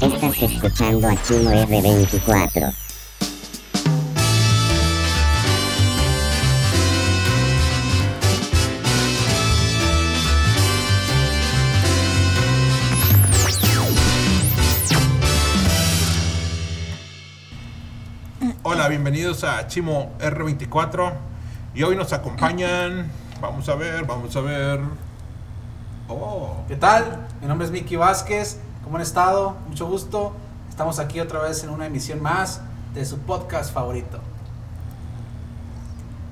Estás escuchando a Chimo R24. Hola, bienvenidos a Chimo R24. Y hoy nos acompañan. Vamos a ver, vamos a ver. Oh, ¿Qué tal? Mi nombre es Miki Vázquez. ¿Cómo han estado? Mucho gusto. Estamos aquí otra vez en una emisión más de su podcast favorito.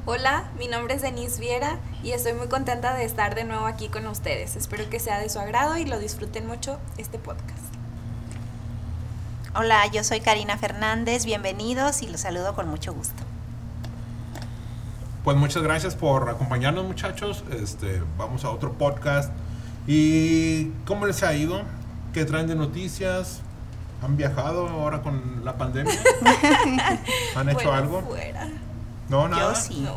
Hola, mi nombre es Denise Viera y estoy muy contenta de estar de nuevo aquí con ustedes. Espero que sea de su agrado y lo disfruten mucho este podcast. Hola, yo soy Karina Fernández, bienvenidos y los saludo con mucho gusto. pues muchas gracias por acompañarnos, muchachos. Este, vamos a otro podcast. ¿Y cómo les ha ido? ¿Qué traen de noticias? ¿Han viajado ahora con la pandemia? ¿Han hecho Bueno, algo? Fuera. No, nada. Yo sí. No.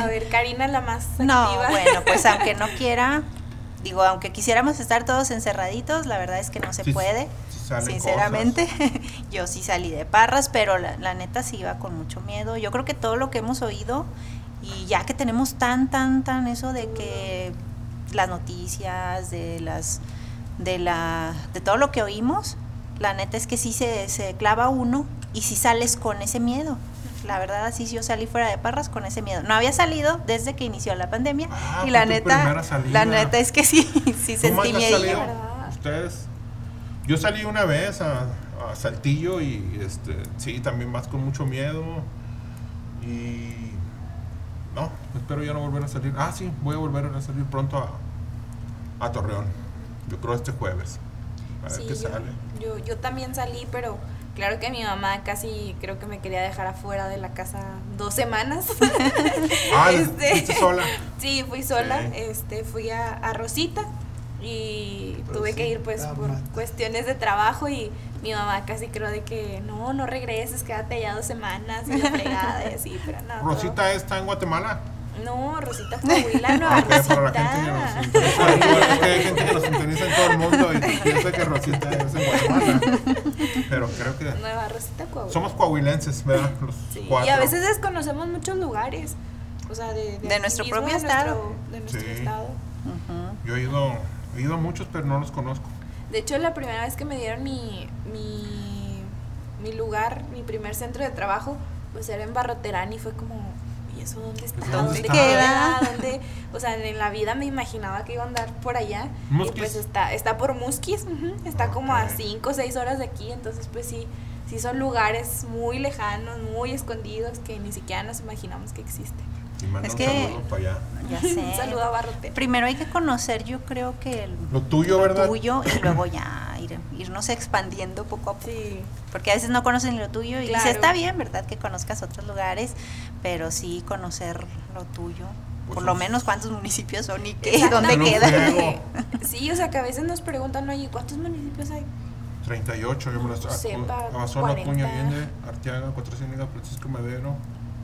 A ver, Karina, la más No, activa. bueno, pues aunque no quiera, digo, aunque quisiéramos estar todos encerraditos, la verdad es que no se Sí, puede. Sinceramente, yo sí salí de parras, pero la, la neta sí iba con mucho miedo. Yo creo que todo lo que hemos oído y ya que tenemos tan, tan, tan eso de que las noticias, de las, de la, de todo lo que oímos, la neta es que sí se, se clava uno y si sales con ese miedo. La verdad, así yo salí fuera de parras con ese miedo. No había salido desde que inició la pandemia Ah, y la salida. la neta es que sí, sí ¿Tú, sentí miedo. ¿Ustedes? Yo salí una vez a, a Saltillo y este, sí, también vas con mucho miedo. Y no, espero ya no volver a salir. Ah, sí, voy a volver a salir pronto a, a Torreón. Yo creo este jueves. A ver Sí, qué yo, sale. yo, yo también salí, pero claro que mi mamá casi creo que me quería dejar afuera de la casa dos semanas. Ah, Este, ¿fuiste sola? Sí, fui sola, Sí. este, fui a, a Rosita y tuve que ir pues por Mata. cuestiones de trabajo y mi mamá casi creo de que no, no regreses, quédate allá dos semanas y la fregada y así, pero no. todo- ¿Rosita está en Guatemala? No, Rosita Coahuila, no, Ah, Rosita. es que hay gente que nos sintoniza en todo el mundo y piensa que Rosita es en Guatemala. Pero creo que Nueva Rosita Coahuila. somos coahuilenses, ¿verdad? Los Sí, cuatro. y a veces desconocemos muchos lugares, o sea, de, De aquí nuestro mismo, propio de estado. nuestro- de nuestro Sí. estado. Ujú. Yo he ido, he ido a muchos, pero no los conozco. De hecho, la primera vez que me dieron mi, mi, mi lugar, mi primer centro de trabajo, pues era en Barroterán y fue como, ¿y eso dónde está? ¿Dónde ¿Dónde está? queda? ¿Dónde? O sea, en la vida me imaginaba que iba a andar por allá. Y pues está, está por Musquis, ujú, está como a Ok. 5 o 6 horas de aquí, entonces pues sí, sí son lugares muy lejanos, muy escondidos que ni siquiera nos imaginamos que existen. Y manda Es un que- saludo para allá. Ya sé. Un saludo a Barroterán. Primero hay que conocer, yo creo que el Lo tuyo, ¿verdad? tuyo y luego ya ir, irnos expandiendo poco a poco. Sí. Porque a veces no conocen lo tuyo y Claro. sí está bien, ¿verdad? Que conozcas otros lugares, pero sí conocer lo tuyo. Pues Por lo menos cuántos municipios son y qué, dónde un quedan. Sí, o sea, que a veces nos preguntan, oye, ¿cuántos municipios hay? 38, yo me las Sepa, Amazonas, 40. Acuña, Allende, Arteaga, Cuatro Ciénegas, Francisco Madero.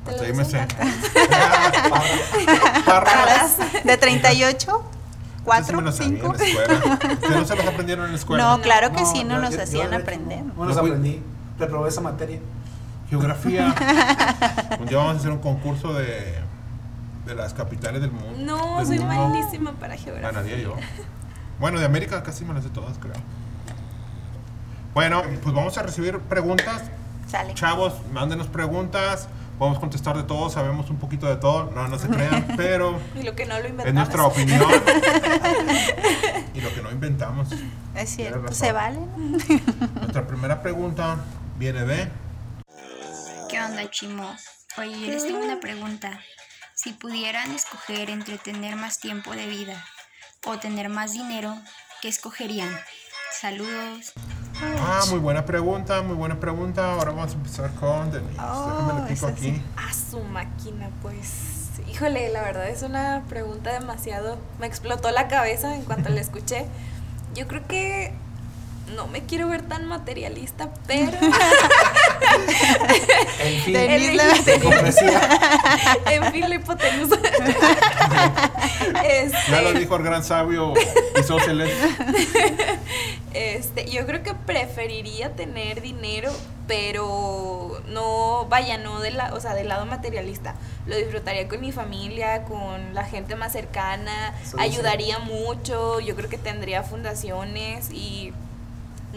Hasta lo ahí me sé. Parras. ¿De 38? Ese sí me ¿4? lo sabía en ¿5? la escuela. ¿Ustedes no se los aprendieron en la escuela? No, claro que No, sí, no yo- nos yo- hacían de aprender. No, no los aprendí. Reprobé esa materia. Geografía. Un día vamos a hacer un concurso de, de las capitales del mundo. No, del soy mundo. malísima para geografía. Ganaría yo. Bueno, de América casi me las sé todas, creo. Bueno, pues vamos a recibir preguntas. Sale. Chavos, mándenos preguntas. Podemos contestar de todo, sabemos un poquito de todo. No, no se crean, pero Y lo que no lo es inventamos. nuestra opinión. y lo que no inventamos. Es cierto, se vale. Nuestra primera pregunta viene de. ¿Qué onda, Chimo? Oye, yo les tengo una pregunta. Si pudieran escoger entre tener más tiempo de vida o tener más dinero, ¿qué escogerían? Saludos. Ah, muy buena pregunta, muy buena pregunta. Ahora vamos a empezar con Denise. Oh, Déjame pico aquí. A su máquina, pues. Híjole, la verdad es una pregunta demasiado. Me explotó la cabeza en cuanto la escuché. Yo creo que no me quiero ver tan materialista, pero En fin, la- en fin, la hipotenusa. Ya lo Este, dijo el gran sabio Isósceles. Este, yo creo que preferiría tener dinero, pero no, vaya, no de la, o sea, del lado materialista. Lo disfrutaría con mi familia, con la gente más cercana, ayudaría mucho, yo creo que tendría fundaciones y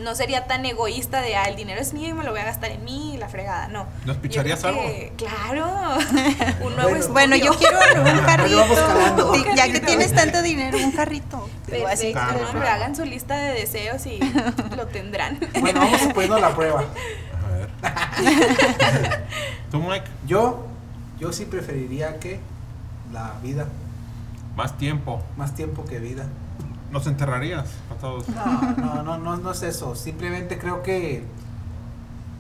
no sería tan egoísta de, ah, el dinero es mío y me lo voy a gastar en mí, la fregada, no. ¿Nos picharías algo? que- Claro. Un nuevo Bueno. Bueno, yo quiero un carrito. Sí, ya que tienes tanto dinero, un carrito. Perfecto, no, hagan su lista de deseos y lo tendrán. Bueno, vamos poniendo la prueba. A ver. ¿Tú, Mike? Yo, yo sí preferiría que la vida, Más tiempo. más tiempo que vida. ¿Nos enterrarías a todos? No, no, no, no, no es eso. Simplemente creo que,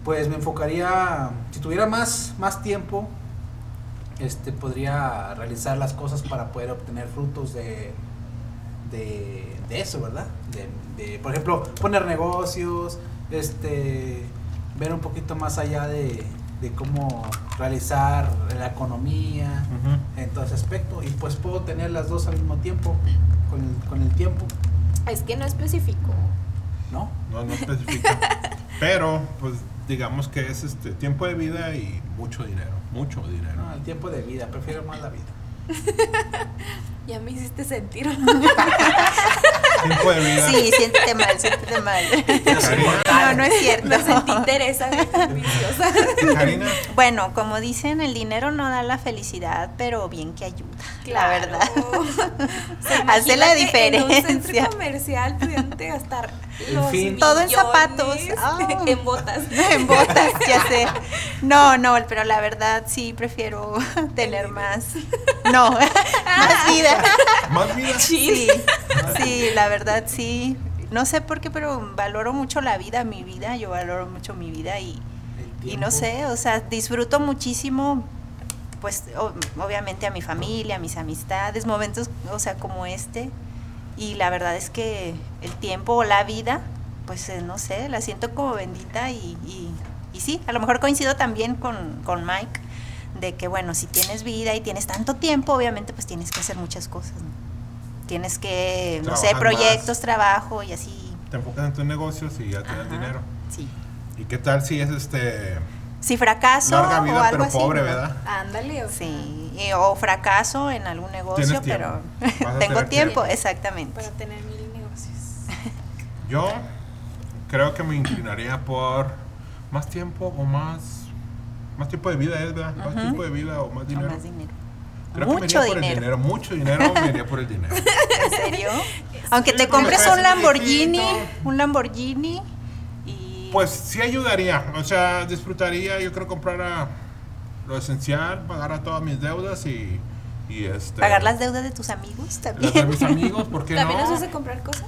pues me enfocaría, si tuviera más, más tiempo, este, podría realizar las cosas para poder obtener frutos de, de, de eso, ¿verdad? De, de, por ejemplo, poner negocios, este, ver un poquito más allá de, de cómo realizar la economía, en todo ese aspecto. Y pues puedo tener las dos al mismo tiempo, con el, con el tiempo, Es que no especificó. ¿no? No, no especifica. Pero, pues, digamos que es este tiempo de vida y mucho dinero. Mucho dinero. No, el tiempo de vida, prefiero más la vida. Ya me hiciste sentir. Tiempo de vida. Sí, siéntete mal, siéntete mal. No, no es cierto. Me sentí Teresa Bueno, como dicen, el dinero no da la felicidad, pero bien que ayuda, la verdad. Hace la que En un diferencia. centro comercial pudiente gastar En los fin. Todo en zapatos. Ah. en botas. en botas, ya sé. No, no, pero la verdad sí prefiero tener más. No, más vida. más vida. Sí, sí, la verdad sí. No sé por qué, pero valoro mucho la vida, mi vida. Yo valoro mucho mi vida y, y no sé, o sea, disfruto muchísimo, pues o- obviamente a mi familia, a mis amistades, momentos, o sea, como este. Y la verdad es que el tiempo o la vida, pues eh, no sé, la siento como bendita y, y, y sí, a lo mejor coincido también con, con Mike de que, bueno, si tienes vida y tienes tanto tiempo, obviamente pues tienes que hacer muchas cosas. ¿no? Tienes que, no sé, proyectos, más. trabajo y así. Te enfocas en tus negocios y ya te dan dinero. Sí. ¿Y qué tal si es este Si fracaso larga o vida algo pero así, pobre, verdad? Ándale, o sea, Sí, y- o fracaso en algún negocio, pero tengo tiempo, tiempo. exactamente. para tener mil negocios. Yo creo que me inclinaría por más tiempo o más más tiempo de vida es, ¿verdad? Más Ujú. tiempo de vida o más O dinero. más dinero. Creo que me Mucho iría por el dinero. dinero, mucho dinero me iría por el dinero. ¿En serio? Aunque Sí, te compres un Lamborghini, un Lamborghini y Pues sí ayudaría, o sea, disfrutaría, yo creo comprar a lo esencial, pagar a todas mis deudas y, y este pagar las deudas de tus amigos las de también. mis amigos, ¿por qué También nos no? hace comprar cosas.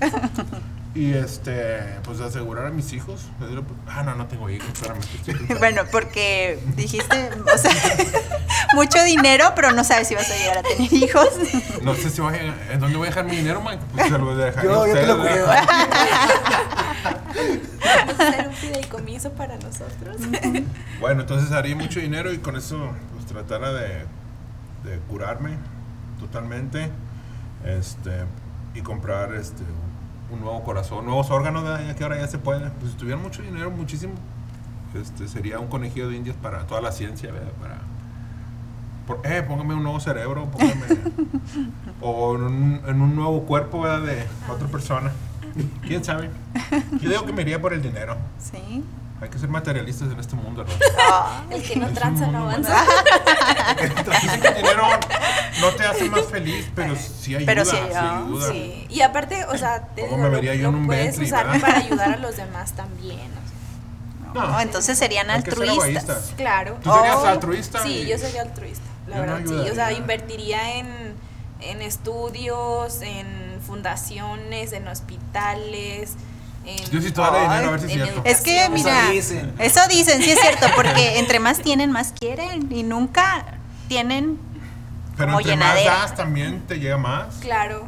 Y este, pues asegurar a mis hijos. Ah, no, no tengo hijos. Bueno, porque dijiste, o sea, mucho dinero, pero no sabes si vas a llegar a tener hijos. No sé si voy a, en dónde voy a dejar mi dinero, Mike. Pues se lo dejaré a Yo, yo te lo ustedes, cuido. ¿Verdad? Vamos a hacer un fideicomiso para nosotros. Bueno, entonces haría mucho dinero y con eso pues tratara de, de curarme totalmente. Este, y comprar este un nuevo corazón, nuevos órganos, ¿verdad? ya que ahora ya se puede. Pues si tuviera mucho dinero, muchísimo, este sería un conejillo de indias para toda la ciencia, ¿verdad? Para por- eh, póngame un nuevo cerebro, póngame o en un, en un nuevo cuerpo, ¿verdad? de otra persona. ¿Quién sabe? Yo digo que me iría por el dinero. Sí. Hay que ser materialistas en este mundo, ¿verdad? Ah, El que no tranza no avanza. Dicen que el dinero no te hace más feliz, pero sí ayuda. Pero sí, sí ayuda. Sí. Y aparte, o sea, te ¿Cómo digo, me lo- vería yo lo en un puedes Bentley, usar verdad? para ayudar a los demás también. o sea. no, entonces serían Hay que ser altruistas. Claro. ¿Tú serías Oh, altruista? Sí, yo sería altruista, la Yo no verdad. sí, o sea, invertiría en, en estudios, en fundaciones, en hospitales. En, Yo sí te daré Ay, dinero, a ver si es cierto. Es que, Eso mira, dicen. eso dicen, sí es cierto, porque entre más tienen, más quieren y nunca tienen Pero como entre llenadera. más das, también te llega más. Claro. ujú.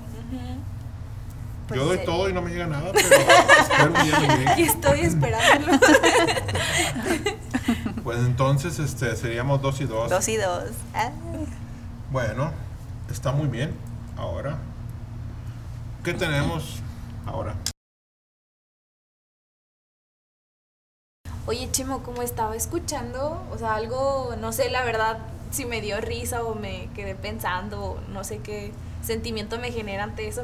Pues, yo doy todo y no me llega nada, pero espero un día me llegue. Y estoy esperándolo. Pues entonces este, seríamos dos y dos. dos y dos. Ah. Bueno, está muy bien. Ahora, ¿Qué tenemos ahora? Oye, Chemo, como estaba escuchando, o sea, algo, no sé, la verdad, si me dio risa o me quedé pensando, no sé qué sentimiento me genera ante eso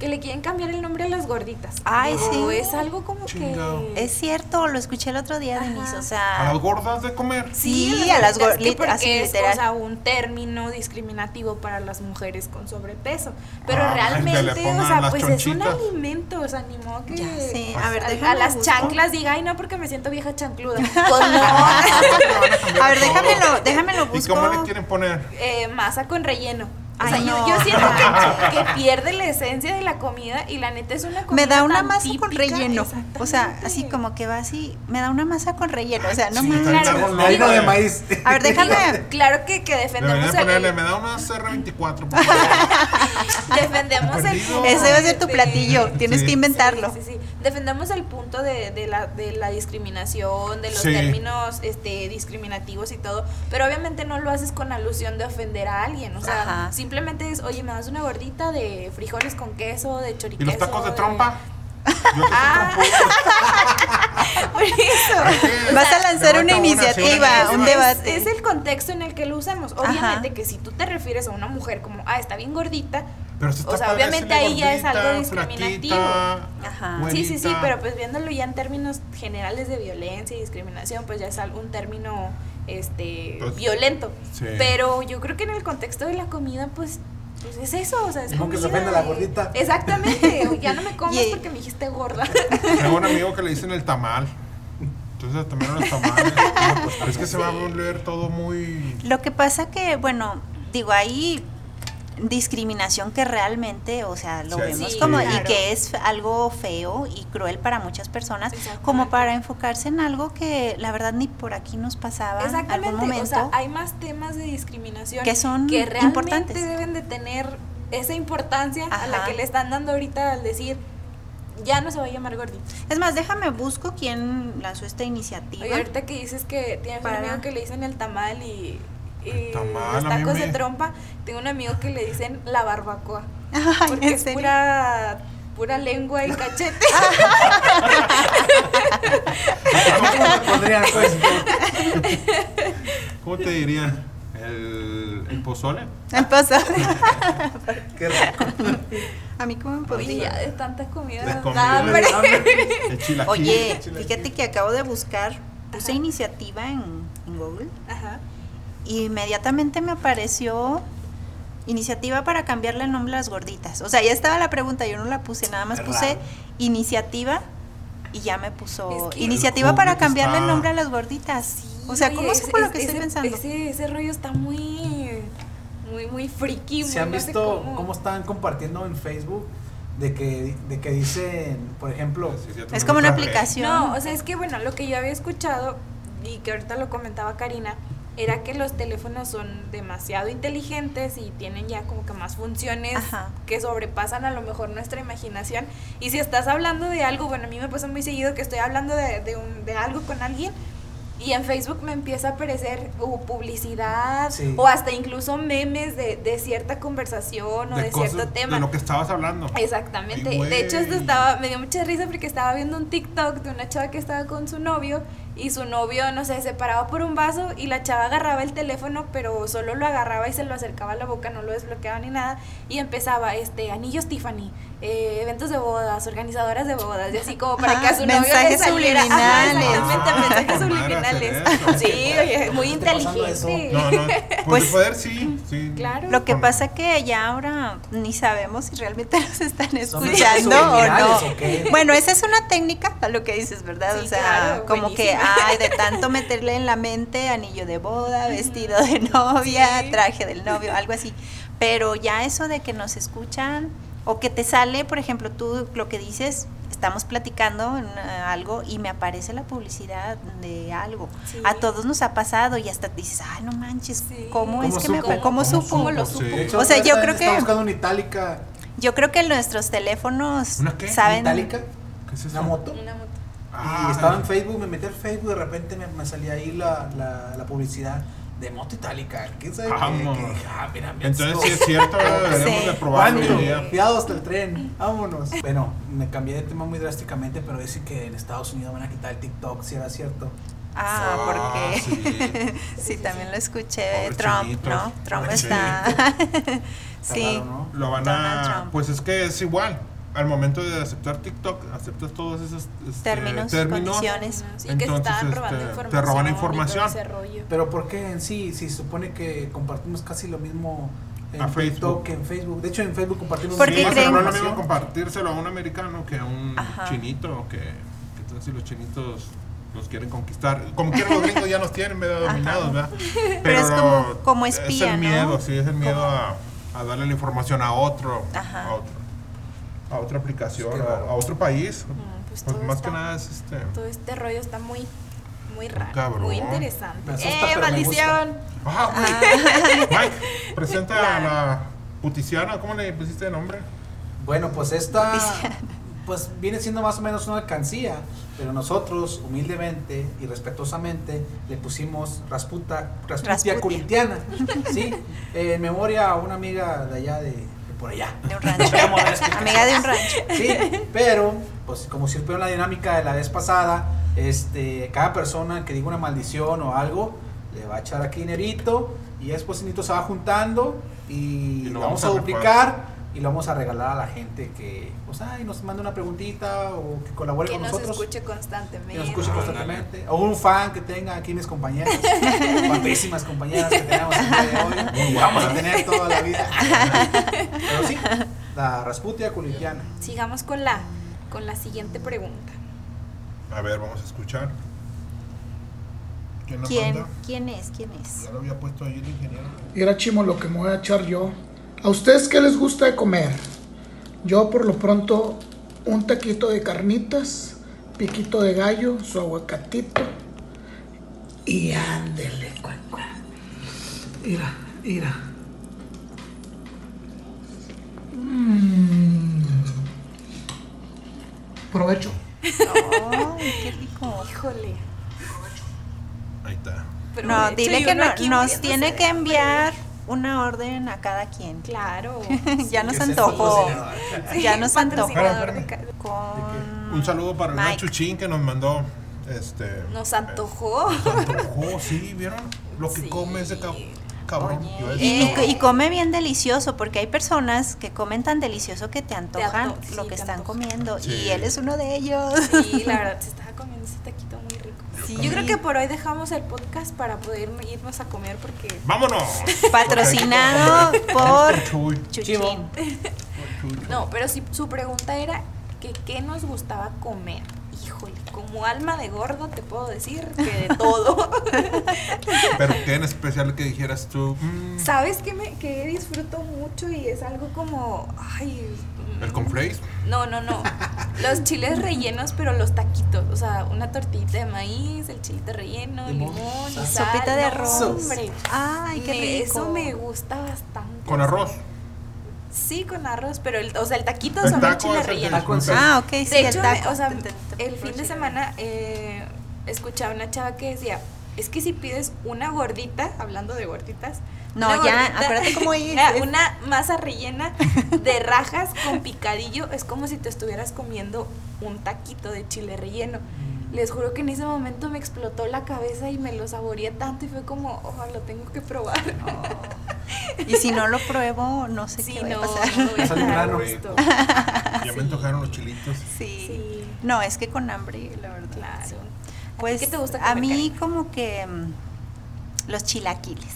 que le quieren cambiar el nombre a las gorditas. Ay, sí. Es algo como Chingao. que... Es cierto, lo escuché el otro día. Denise, o A sea... las gordas de comer. Sí, a las gorditas, gorditas, que así porque es, literal. o sea, un término discriminativo para las mujeres con sobrepeso. Pero Ah, realmente, o sea, pues es un chonchitas. alimento, o sea, ni modo que Ya sé. A ver, a, déjame a las busco. chanclas diga, ay, no, porque me siento vieja chancluda. Pues no. A ver, déjamelo, déjamelo ¿Y busco. cómo le quieren poner? Eh, masa con relleno. O Ay, sea, yo- no. yo, siento que, que pierde la esencia de la comida y la neta es una comida Me da una tan masa con relleno. O sea, así como que va así. Me da una masa con relleno. O sea, no Sí, más. Claro, La harina de maíz. A ver, déjame. Claro que, que defendemos el, ponerle, me da una CR24. por favor. defendemos el punto Ese va a ser tu de- platillo. Tienes Sí. que inventarlo. Sí, sí, sí. Defendemos el punto de, de la, de la discriminación, de los Sí. términos este, discriminativos y todo, pero obviamente no lo haces con alusión de ofender a alguien, o sea, Ajá. Simplemente es, oye, me das una gordita de frijoles con queso, de ¿Y choriqueso. los tacos de trompa? Yo Ah. Por eso. Vas a lanzar una iniciativa, una un debate. Es, el contexto en el que lo usamos. Obviamente Ajá. que si tú te refieres a una mujer como, ah, está bien gordita, Pero si está o sea, obviamente ahí ya es algo discriminativo. Ajá. Sí, sí, sí, pero pues viéndolo ya en términos generales de violencia y discriminación, pues ya es algún término este Pues, violento. sí. Pero yo creo que en el contexto de la comida, pues, pues es eso, o sea, es Como que se a la gordita. Exactamente, ya no me comas Y- porque me dijiste gorda. Tengo un amigo que le dicen el tamal. Entonces también los tamales. Pero es que se va a volver todo muy. Lo que pasa que, bueno, digo, hay discriminación que realmente, o sea, lo Sí, vemos sí, como y que es algo feo y cruel para muchas personas, como para enfocarse en algo que la verdad ni por aquí nos pasaba algún Exactamente, momento. o sea, hay más temas de discriminación Que son que realmente importantes. deben de tener esa importancia a la que le están dando ahorita al decir ya no se va a llamar gordito. Es más, déjame busco quién lanzó esta iniciativa. Oye, ahorita que dices que tienes Para- un amigo que le dicen el tamal y, y mí tacos me- de trompa, tengo un amigo que le dicen la barbacoa. Ay, Porque ¿en es serio? pura, pura lengua y cachete. ¿Cómo te dirían? El, el pozole. El pozole. Qué rico. A mí cómo me Oye, ya podría. de tanta comida. De da comida. hambre. Oye, fíjate que acabo de buscar, puse iniciativa en, en Google Ajá. Y inmediatamente me apareció iniciativa para cambiarle el nombre a las gorditas. O sea, ya estaba la pregunta, yo no la puse, nada más puse raro. iniciativa y ya me puso Es que- iniciativa para cambiarle el nombre a las gorditas. o sea, ¿cómo ese- supo lo ese- que estoy pensando? Ese, ese rollo está muy, muy, muy friki. ¿Se muy han no visto cómo. cómo están compartiendo en Facebook? De que, de que dicen, por ejemplo, Sí, sí, ya Es como una aplicación. No, o sea, es que bueno, lo que yo había escuchado y que ahorita lo comentaba Karina, era que los teléfonos son demasiado inteligentes y tienen ya como que más funciones Ajá. que sobrepasan a lo mejor nuestra imaginación. Y si estás hablando de algo, bueno, a mí me pasa muy seguido que estoy hablando de, de, un- de algo con alguien y en Facebook me empieza a aparecer publicidad Sí. o hasta incluso memes de, de cierta conversación o de, cosas- cierto tema. De lo que estabas hablando. Exactamente. Ay, de hecho, esto estaba, me dio mucha risa porque estaba viendo un TikTok de una chava que estaba con su novio y su novio, no sé, se paraba por un vaso y la chava agarraba el teléfono, pero solo lo agarraba y se lo acercaba a la boca, no lo desbloqueaba ni nada y empezaba, este, anillos Tiffany, eh, eventos de bodas, organizadoras de bodas y así como para que a su novio le Mensajes saliera. Ajá, mensajes Ah, subliminales. Sí, oye, muy inteligente. No, no. Pues, Pues- de poder sí. sí. Claro. Lo que pasa que ya ahora ni sabemos si realmente nos están ¿Son escuchando o no. o? Bueno, esa es una técnica a lo que dices, ¿verdad? Sí, o sea, claro, como que, buenísima. Ay, de tanto meterle en la mente anillo de boda, vestido de novia, Sí. traje del novio, algo así. Pero ya eso de que nos escuchan o que te sale, por ejemplo, tú lo que dices, estamos platicando en, eh, algo y me aparece la publicidad de algo. Sí. A todos nos ha pasado y hasta dices, ay, no manches, Sí. ¿cómo, es ¿Cómo que me supo? ¿Cómo ¿Cómo supo? ¿Cómo lo supo? O sea, yo está- creo está que- buscando una itálica. Yo creo que nuestros teléfonos ¿Una qué? saben. ¿Itálica? ¿Qué es eso? Una moto. Una moto. Ah, y estaba en Facebook, me metí al Facebook, de repente me, me salía ahí la, la, la publicidad de moto itálica. ¿Quién sabe qué? Ah, mira, Entonces esto- sí es cierto, deberíamos Sí. de probarlo. Cuidado hasta el tren, vámonos. Bueno, me cambié de tema muy drásticamente, pero dicen que en Estados Unidos van a quitar el TikTok, si era cierto. Ah, Ah, porque sí. sí, también lo escuché. Trump, chinitos. ¿no? Trump Pobres está. Está sí. raro, ¿no? Lo van Donald a. Trump. Pues es que es igual. Al momento de aceptar TikTok, aceptas todos esos este, Términos, condiciones. Sí, que se Entonces, estaban robando este, información. te roban información. Pero ¿por qué en sí? Si se supone que compartimos casi lo mismo en A TikTok Facebook. que en Facebook. De hecho, en Facebook compartimos más pero no es lo mismo compartírselo a un americano que a un Ajá. chinito. Que, que entonces si los chinitos los quieren conquistar. Como quieran los gringos ya nos tienen medio dominados, ¿verdad? Pero es como- como espía, Es el ¿no? miedo, sí, es el miedo a darle la información a otro, Ajá. a otro, a otra aplicación, Qué a, otro país. Pues Pues todo más está- que nada es este. Todo este rollo está muy, muy raro. cabrón. Muy interesante. asusta, ¡Eh, maldición! Ah, Mike, Mike, presenta Claro. a la puticiana, ¿cómo le pusiste de nombre? Bueno, pues esta pues viene siendo más o menos una alcancía, pero nosotros humildemente y respetuosamente le pusimos Rasputa, Rasputia Rasputia. Corintiana, ¿sí? En memoria a una amiga de allá de por allá. De un rancho. Amiga de un rancho. Sí, pero pues como si fuera la dinámica de la vez pasada, este, cada persona que diga una maldición o algo le va a echar aquí dinerito y después se va juntando y, Y lo vamos vamos a duplicar y lo vamos a regalar a la gente que pues ay, nos manda una preguntita o que colabore Que con nos nosotros. escuche que constantemente. nos escuche constantemente. O un fan que tenga aquí mis compañeras. Guapísimas compañeras que tenemos el día de hoy. Muy Vamos a guapas. tener toda la vida. Pero sí, la Rasputia Corintiana. Sigamos con la, con la siguiente pregunta. A ver, vamos a escuchar. ¿Quién ¿Quién? ¿Quién es? ¿Quién es? Ya lo había puesto ahí el ingeniero. Y era chimo lo que me voy a echar yo. ¿A ustedes qué les gusta de comer? Yo por lo pronto un taquito de carnitas, piquito de gallo, su aguacatito y ándele, cuan, cuan. Mira, mira. Mm. Provecho. Ay, qué rico. Híjole. Ahí está. Pero No, dile que no- nos tiene que enviar una orden a cada quien. Claro. ya nos antojó. patrocinador. Ya nos antojó. Con Un saludo para el Mike. Chuchín que nos mandó. Este, Nos antojó. eh, nos antojó, sí, ¿vieron? Lo que Sí. come ese cab- cabrón. Oye, y, decir, y- y come bien delicioso, porque hay personas que comen tan delicioso que te antojan anto- lo sí, que están antoja. comiendo. Sí. Y él es uno de ellos. Sí, la verdad, se comiendo ese taquito muy rico. Sí. Yo creo que por hoy dejamos el podcast para poder irnos a comer porque ¡Vámonos! Patrocinado por Chuy. Chuchín. No, pero si su pregunta era que qué nos gustaba comer. Híjole, como alma de gordo te puedo decir que de todo. Pero qué en especial que dijeras tú. mm, ¿Sabes qué me que disfruto mucho y es algo como ay, el conflace. No, no, no. Los chiles rellenos, pero los taquitos, o sea, una tortita de maíz, el chilito relleno, Limón, limón, y sal. Sopita de No, arroz. hombre. Ay, qué Me- rico. Eso me gusta bastante. Con arroz. Sí, con arroz, pero el, o sea, el taquito El son taco el rellenos. Taco Ah, ok, sí, de el hecho, taco. o sea, el fin de semana eh, escuchaba una chava que decía, es que si pides una gordita, hablando de gorditas, No, una ya, gordita- acuérdate cómo es. Una masa rellena de rajas con picadillo, es como si te estuvieras comiendo un taquito de chile relleno. Mm. Les juro que en ese momento me explotó la cabeza y me lo saboreé tanto y fue como, oh, lo tengo que probar. Y si no lo pruebo, no sé Sí, qué va no, a pasar. no a. Ya me antojaron los chilitos. Sí. Sí. No, es que con hambre, la verdad. Claro. sí. ¿A Pues ti qué te gusta a mí Karen? como que mm, los chilaquiles.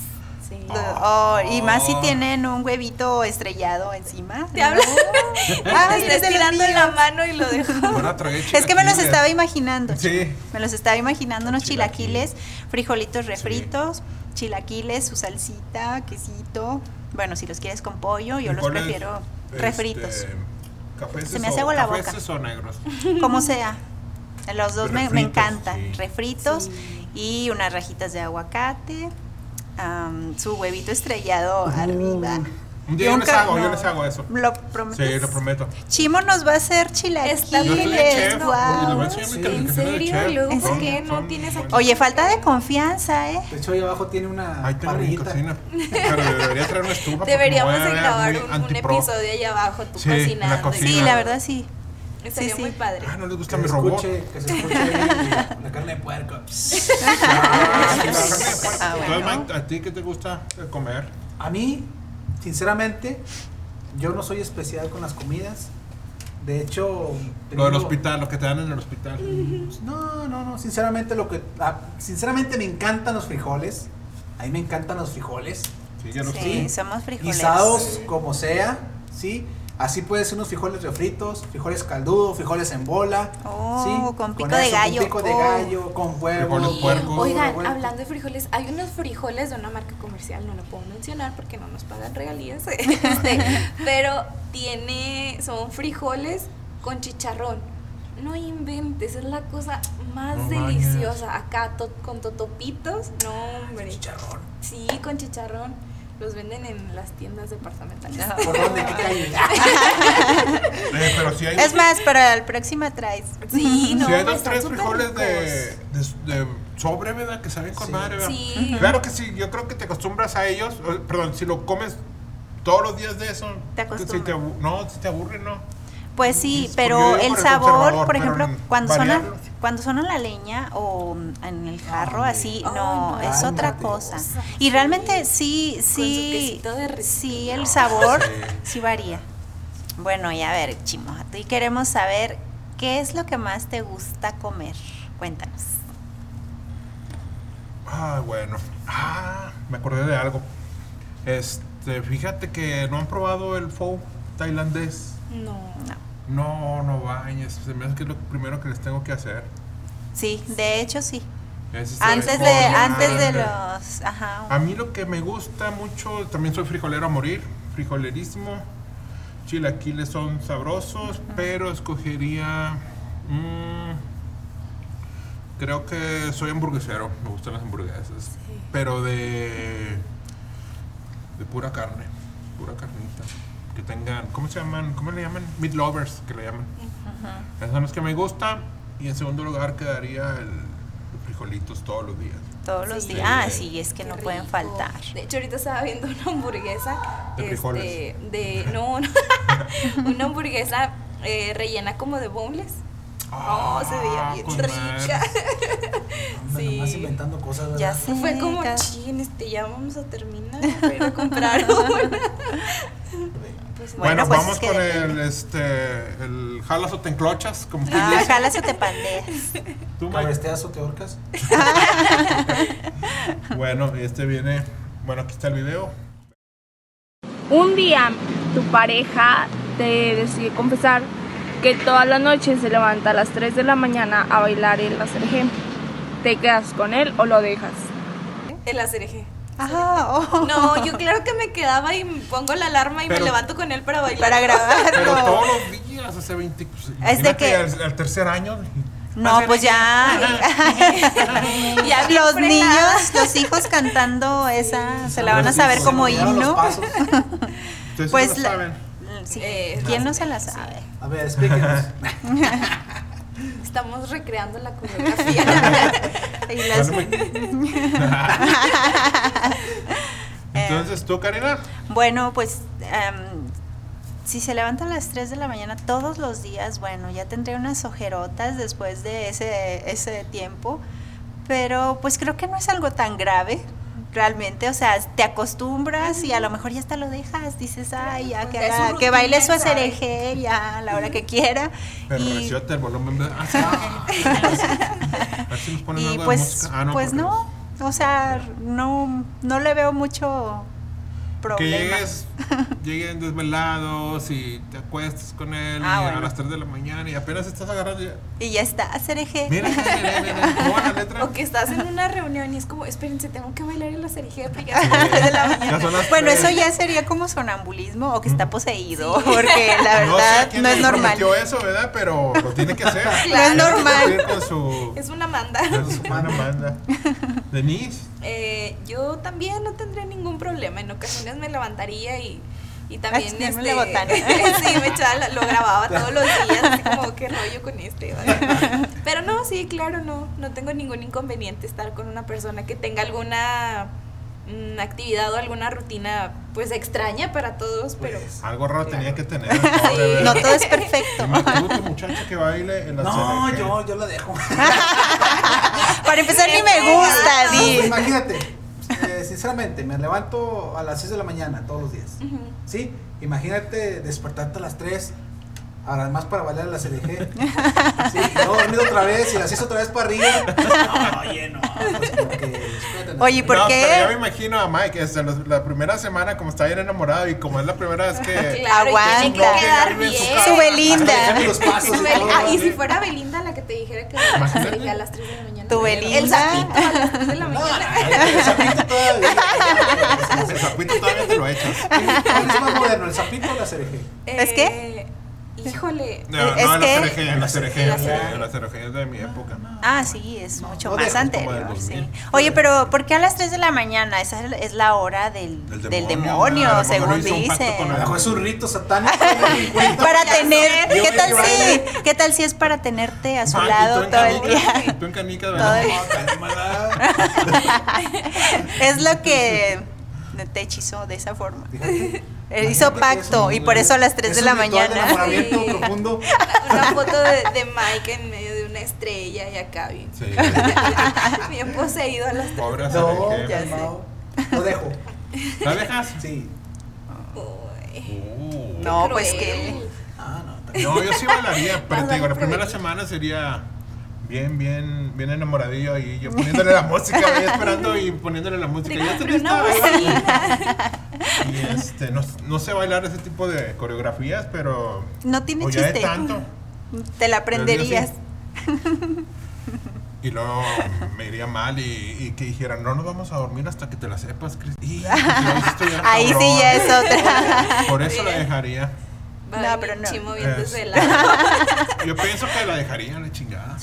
Sí. Oh, y más si Oh. tienen un huevito estrellado encima. Te habla. Ay, Te es está estirando la mano y lo dejó. Es que me los estaba imaginando. Sí. chico. Me los estaba imaginando unos Chilaquiles. chilaquiles, frijolitos refritos, chilaquiles, su salsita, quesito. Bueno, si los quieres con pollo, yo los prefiero este, refritos. Se me o- hace agua la boca. o negros. Como sea. Los dos me, encantan. sí. Refritos Sí. y unas rajitas de aguacate. Am, su huevito estrellado arriba. Un día yo les Nunca- hago, yo no. les hago eso. ¿Lo prometes? Sí, lo prometo. Chimo nos va a hacer Está chilaquiles. Yo estoy de chef. les mi Sí. ¿En serio? ¿Y luego por qué no son tienes aquí? Oye, falta de confianza, ¿eh? De hecho, ahí abajo tiene una Ahí tengo mi parrillita. cocina. Pero debería traer una estufa. Deberíamos grabar un, un episodio allá abajo, tú Sí, la cocinando. y cocina. Sí, la verdad sí. Estaría Sí, sí. muy padre. Ah, no les Que gusta se mi robot. escuche, que se escuche la, la carne de puerco. Ah. Ah, ¿a ti qué te gusta comer? A mí, sinceramente, yo no soy especial con las comidas. De hecho, Lo del hospital, lo que te dan en el hospital. No, no, no. Sinceramente, lo que. ah, sinceramente, me encantan los frijoles. A mí me encantan los frijoles. Sí, ya lo Sí, somos frijoleros. Guisados como sea, ¿sí? Así puede ser unos frijoles refritos, frijoles caldudos, frijoles en bola. Oh, ¿sí? con pico de eso, gallo. Con pico de Oh. gallo, con huevo. Frijoles puercos. Oigan, hablando de frijoles, hay unos frijoles de una marca comercial, no lo puedo mencionar porque no nos pagan regalías, este, pero tiene, son frijoles con chicharrón. No inventes, es la cosa más No deliciosa. Acá to- con totopitos, no hombre. Chicharrón. Sí, con chicharrón. Los venden en las tiendas departamentales. ¿Por dónde? ¿Qué calle? Eh, pero si hay, Es más, para el próximo traes. Sí, no, si hay dos, tres frijoles de, de, de sobre, ¿verdad? Que saben con Sí. madre, ¿verdad? Sí. Claro que sí, yo creo que te acostumbras a ellos. Perdón, si lo comes todos los días de eso. Te si acostumbras. no, si te aburre, no. Pues sí, pero el sabor, por ejemplo, en cuando son, a, variarlos. cuando son a la leña o en el jarro, Ay. así, Ay, no, es otra cosa. Y realmente sí, sí, sí, el sabor Sí. sí varía. Bueno, y a ver, Chimo, a ti queremos saber qué es lo que más te gusta comer. Cuéntanos. Ah, bueno. Ah, me acordé de algo. Este, fíjate que no han probado el pho tailandés. No. No. No, bañes. Se me hace que es lo primero que les tengo que hacer. Sí, de hecho sí. Antes de, antes de los, ajá. A mí lo que me gusta mucho, también soy frijolero a morir, frijolerismo. Chilaquiles son sabrosos, pero escogería. mm, creo que soy hamburguesero, me gustan las hamburguesas. Pero de. de pura carne, pura carnita. Que tengan. ¿Cómo se llaman? ¿Cómo le llaman? Meat lovers, que le llaman. Esos son los que me gustan. Y en segundo lugar quedaría el, los frijolitos todos los días. Todos los Sí. días. Ah, sí, es que Qué no pueden rico. faltar. De hecho, ahorita estaba viendo una hamburguesa. De este, frijoles. de. No, no. una hamburguesa eh, rellena como de boneless. Oh, se veía bien con rica. Sí. nomás inventando cosas. ¿verdad? Ya sé. Fue como, chin, este, ya vamos a terminar. Pero comprar una. Pues, Bueno, Bueno, pues vamos es que con depende. el, este, el jalas o te enclochas, como Ah, jalas o te pandeas. Tú, Mike. Cabresteas o te ahorcas. Bueno, este viene, bueno, aquí está el video. Un día tu pareja te decide confesar que toda la noche se levanta a las 3 de la mañana a bailar el acerejé. ¿Te quedas con él o lo dejas? El acereje. Ah, oh. No, yo claro que me quedaba y pongo la alarma y Pero- me levanto con él para bailar. Para Pero grabarlo. todos los días, hace 20, pues, Es de que- al, al tercer año. No, pues ya. Los niños, los hijos cantando esa, se la van a saber como himno. Pues sí lo la- saben. Sí, Eh, ¿Quién no se la sabe? A ver, explíquenos. Estamos recreando la coreografía. Y las- Entonces, ¿tú, Karina? Bueno, pues em, si se levantan a las 3 de la mañana todos los días, bueno, ya tendré unas ojerotas después de ese, ese tiempo, pero pues creo que no es algo tan grave. Realmente, o sea, te acostumbras y a lo mejor ya hasta lo dejas, dices, ay, ya que, haga- que baile su acereje ya a la hora que quiera. Pero Y- el volumen. ¿verdad? Ah, Y de pues. Ah, pues porque- no, o sea, no, no le veo mucho Que problema. llegues, lleguen desvelados y te acuestes con él Ah, bueno. a las 3 de la mañana y apenas estás agarrando ya. Y ya está, acereje. Mira, mira, mira, mira, ¿cómo va la letra? o que estás en una reunión y es como, espérense, tengo que bailar el acereje porque ya son las de la mañana. Bueno, eso ya sería como sonambulismo o que está poseído, porque la no sé verdad no, es normal. eso, ¿verdad? Pero lo tiene que hacer. No es normal. cumplir Con su, Es una manda. su mano manda. Denise. Eh, yo también no tendría ningún problema. En ocasiones me levantaría y Y también enseñarme este, la botana. sí, me echaba, lo grababa todos los días, así como qué rollo con este. ¿vale? Pero no, sí, claro, no, no tengo ningún inconveniente estar con una persona que tenga alguna mm, actividad o alguna rutina pues extraña para todos, pero Pues, Algo raro claro. tenía que tener. No todo es perfecto. Muchacha que baile en la No, CNG. yo, yo la dejo. Para empezar, ni me gusta, No, di. imagínate, eh, sinceramente, me levanto a las 6 de la mañana todos los días. ¿Sí? Imagínate despertarte a las 3, ahora más para bailar a la CDG. Sí, luego dormir otra vez y las 6 otra vez para arriba. No, oye, no. Pues como que, no. Oye, ¿por no, qué? Pero yo me imagino a Mike, este, la, la primera semana, como está bien enamorado y como es la primera vez que. Claro, tiene que Aguanta. quedar Bien. Su Belinda. Ah, y ¿no? si fuera Belinda la que te dijera que. CNG a las 3 de la mañana. Tu El Belinda. sapito a las 3 de la No, mañana. el sapito todavía. El zapito todavía te lo echas. ¿Cuál es más moderno, el sapito o la CDG? ¿Es qué? Eh, Híjole. No, Es no, en que- la CRG, en la CRG, En la en la CRG es de mi época. Ah, sí, es mucho no más anterior, 2000. sí. Oye, pero ¿por qué a las 3 de la mañana? Esa es- es la hora del, Del del demonio, demonio, según dicen. con es un rito satánico. Para tener, ¿qué tal si, qué tal si es para tenerte a su Mike, ¿y lado todo el día? Tú en canicas, Todo ¿verdad? el-. Es lo que te hechizó de esa forma. Él hizo Imagínate que pacto y por eso a las 3 es de la mañana. Sí. profundo. Una foto de, de Mike en medio de una estrella y acá bien, Sí. bien poseído a las 3. Pobre No, ya. Lo dejo. ¿La dejas? Sí. Uh. No, pues que. Ah, no. No, yo sí bailaría, pero te digo, la primera semana sería bien, bien, bien enamoradillo ahí, yo poniéndole la música, ahí esperando y poniéndole la música. Ya Una lista. Y este, no, no sé bailar ese tipo de coreografías, pero. No tiene o ya de chiste. tanto. Te la aprenderías. Y luego me iría mal y, y que dijeran, no nos vamos a dormir hasta que te la sepas, Cris. Y, pues, ahí sí ya es otra. Por eso la dejaría. Va No, bien pero no. Chimo bien Es- desvelado. Yo pienso que la dejaría, la chingada.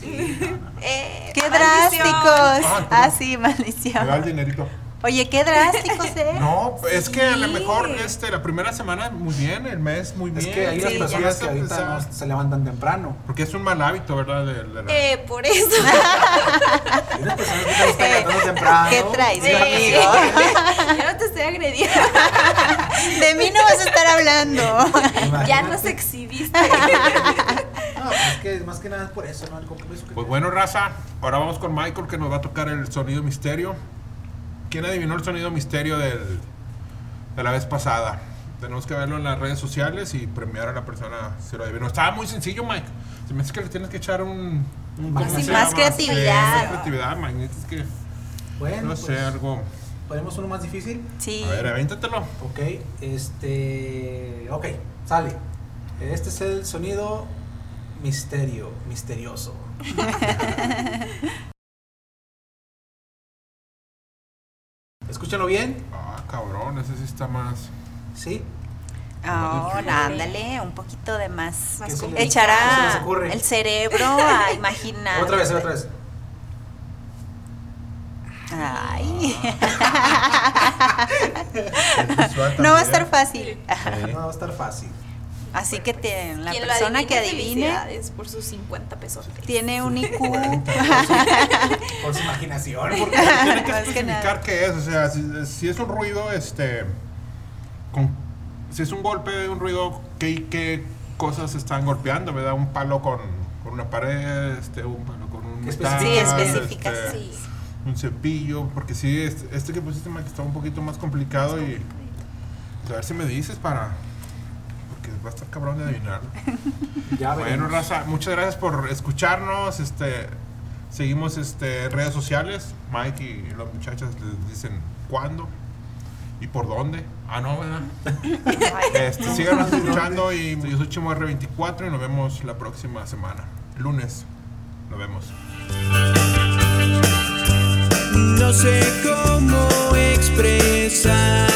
Eh, ¡Qué maldición. drásticos! Ah, perdón. sí, Me da el maldición. dinerito. Oye, qué drásticos, ¿eh? No, es que a lo mejor este, la primera semana muy bien, el mes muy Es bien. que hay Sí, personas ya que se ahorita no se levantan temprano. Porque es un mal hábito, ¿verdad? De, de la- Eh, por eso. Hay personas que se levantando temprano. ¿Qué traes, Sí. amigo? Yo no te estoy agrediendo. De mí no vas a estar hablando. Ya nos exhibiste. No, pues es que más que nada es por eso, ¿no? El compromiso que Pues bueno, raza, ahora vamos con Michael que nos va a tocar el sonido misterio. ¿Quién adivinó el sonido misterio del, de la vez pasada? Tenemos que verlo en las redes sociales y premiar a la persona si lo adivinó. Estaba muy sencillo, Mike. Se me hace que le tienes que echar un... un Más- ¿cómo Sí, se más creatividad. Sí, más creatividad, Mike. Necesitas que, Bueno, no pues, sé, algo... ponemos uno más difícil. Sí. A ver, avéntatelo. Ok, este. Ok, sale. Este es el sonido misterio, misterioso. Escúchenlo bien, Ah, cabrón, ese sí está más... ¿sí? Ahora, ándale, un poquito de más. Más ¿Qué se le- complicado. Echar ¿Qué se les a ocurre? el cerebro a imaginar. Otra vez, otra vez. Ay. visual No va a estar fácil. Sí. No va a estar fácil. Así que te- la persona que adivine, adivine felicidades por sus 50 pesos. tiene un IQ. Por su imaginación. Porque tiene que especificar qué es, o sea, si, si es un ruido, este, con- si es un golpe, un ruido, ¿qué, qué cosas están golpeando? ¿Verdad? Un palo con, con una pared, este, un palo con un metal, Sí, este, Sí. un cepillo, porque sí, este, este que pusiste, Mike, está un poquito más complicado y a ver si me dices para, porque va a estar cabrón de adivinarlo. Ya Bueno, veremos. raza, muchas gracias por escucharnos. Este, seguimos este, redes sociales. Mike y las muchachas les dicen cuándo y por dónde. Ah, no, ¿verdad? Este, síganos escuchando y yo soy Chimo R24 y nos vemos la próxima semana. Lunes. Nos vemos. No sé cómo expresar